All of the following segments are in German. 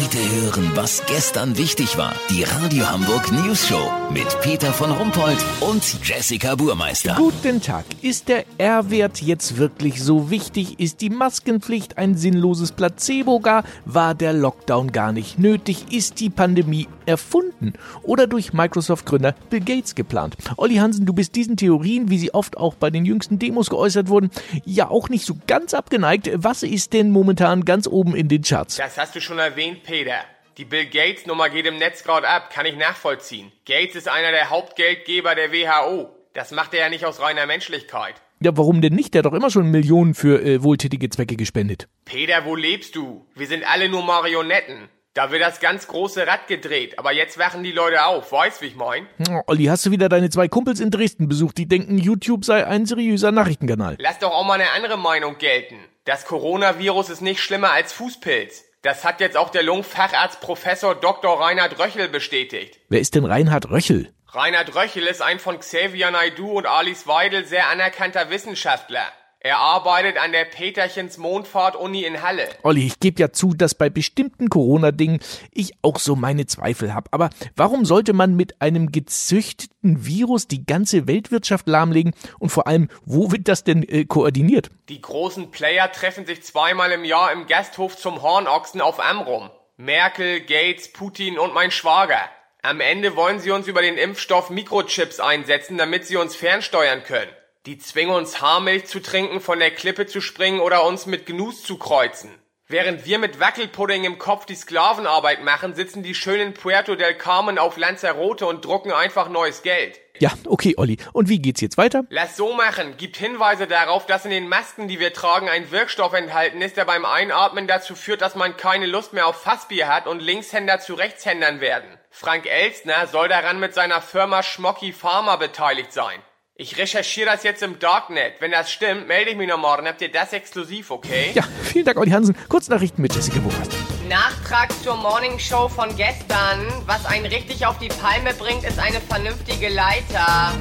Heute hören, was gestern wichtig war. Die Radio Hamburg News Show mit Peter von Rumpold und Jessica Burmeister. Guten Tag. Ist der R-Wert jetzt wirklich so wichtig? Ist die Maskenpflicht ein sinnloses Placebo gar? War der Lockdown gar nicht nötig? Ist die Pandemie erfunden oder durch Microsoft-Gründer Bill Gates geplant? Olli Hansen, du bist diesen Theorien, wie sie oft auch bei den jüngsten Demos geäußert wurden, ja auch nicht so ganz abgeneigt. Was ist denn momentan ganz oben in den Charts? Das hast du schon erwähnt, Peter. Die Bill Gates Nummer geht im Netz gerade ab, kann ich nachvollziehen. Gates ist einer der Hauptgeldgeber der WHO. Das macht er ja nicht aus reiner Menschlichkeit. Ja, warum denn nicht? Der hat doch immer schon Millionen für äh, wohltätige Zwecke gespendet. Peter, wo lebst du? Wir sind alle nur Marionetten. Da wird das ganz große Rad gedreht, aber jetzt wachen die Leute auf, weißt wie ich mein? Oh, Olli, hast du wieder deine zwei Kumpels in Dresden besucht, die denken, YouTube sei ein seriöser Nachrichtenkanal? Lass doch auch mal eine andere Meinung gelten. Das Coronavirus ist nicht schlimmer als Fußpilz. Das hat jetzt auch der Lungenfacharzt Professor Dr. Reinhard Röchel bestätigt. Wer ist denn Reinhard Röchel? Reinhard Röchel ist ein von Xavier Naidu und Alice Weidel sehr anerkannter Wissenschaftler. Er arbeitet an der Peterchens Mondfahrt-Uni in Halle. Olli, ich gebe ja zu, dass bei bestimmten Corona-Dingen ich auch so meine Zweifel habe. Aber warum sollte man mit einem gezüchteten Virus die ganze Weltwirtschaft lahmlegen? Und vor allem, wo wird das denn äh, koordiniert? Die großen Player treffen sich zweimal im Jahr im Gasthof zum Hornochsen auf Amrum. Merkel, Gates, Putin und mein Schwager. Am Ende wollen sie uns über den Impfstoff Mikrochips einsetzen, damit sie uns fernsteuern können. Die zwingen uns Haarmilch zu trinken, von der Klippe zu springen oder uns mit Gnus zu kreuzen. Während wir mit Wackelpudding im Kopf die Sklavenarbeit machen, sitzen die schönen Puerto del Carmen auf Lanzarote und drucken einfach neues Geld. Ja, okay, Olli. Und wie geht's jetzt weiter? Lass so machen. Gibt Hinweise darauf, dass in den Masken, die wir tragen, ein Wirkstoff enthalten ist, der beim Einatmen dazu führt, dass man keine Lust mehr auf Fassbier hat und Linkshänder zu Rechtshändern werden. Frank Elstner soll daran mit seiner Firma Schmocki Pharma beteiligt sein. Ich recherchiere das jetzt im Darknet. Wenn das stimmt, melde ich mich noch morgen. Habt ihr das exklusiv, okay? Ja, vielen Dank, Olli Hansen. Kurznachrichten mit Jessica Buchert. Nachtrag zur Morning Show von gestern. Was einen richtig auf die Palme bringt, ist eine vernünftige Leiter.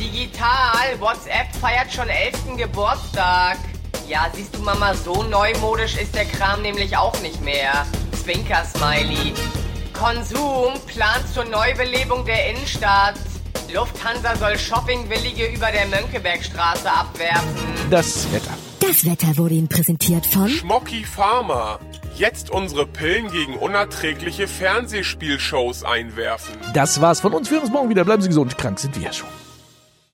Digital, WhatsApp feiert schon 11. Geburtstag. Ja, siehst du, Mama, so neumodisch ist der Kram nämlich auch nicht mehr. Zwinker-Smiley. Konsum plant zur Neubelebung der Innenstadt. Lufthansa soll Shoppingwillige über der Mönckebergstraße abwerfen. Das Wetter. Das Wetter wurde Ihnen präsentiert von Schmocki Pharma. Jetzt unsere Pillen gegen unerträgliche Fernsehspielshows einwerfen. Das war's von uns. Wir hören uns morgen wieder. Bleiben Sie gesund. Krank sind wir ja schon.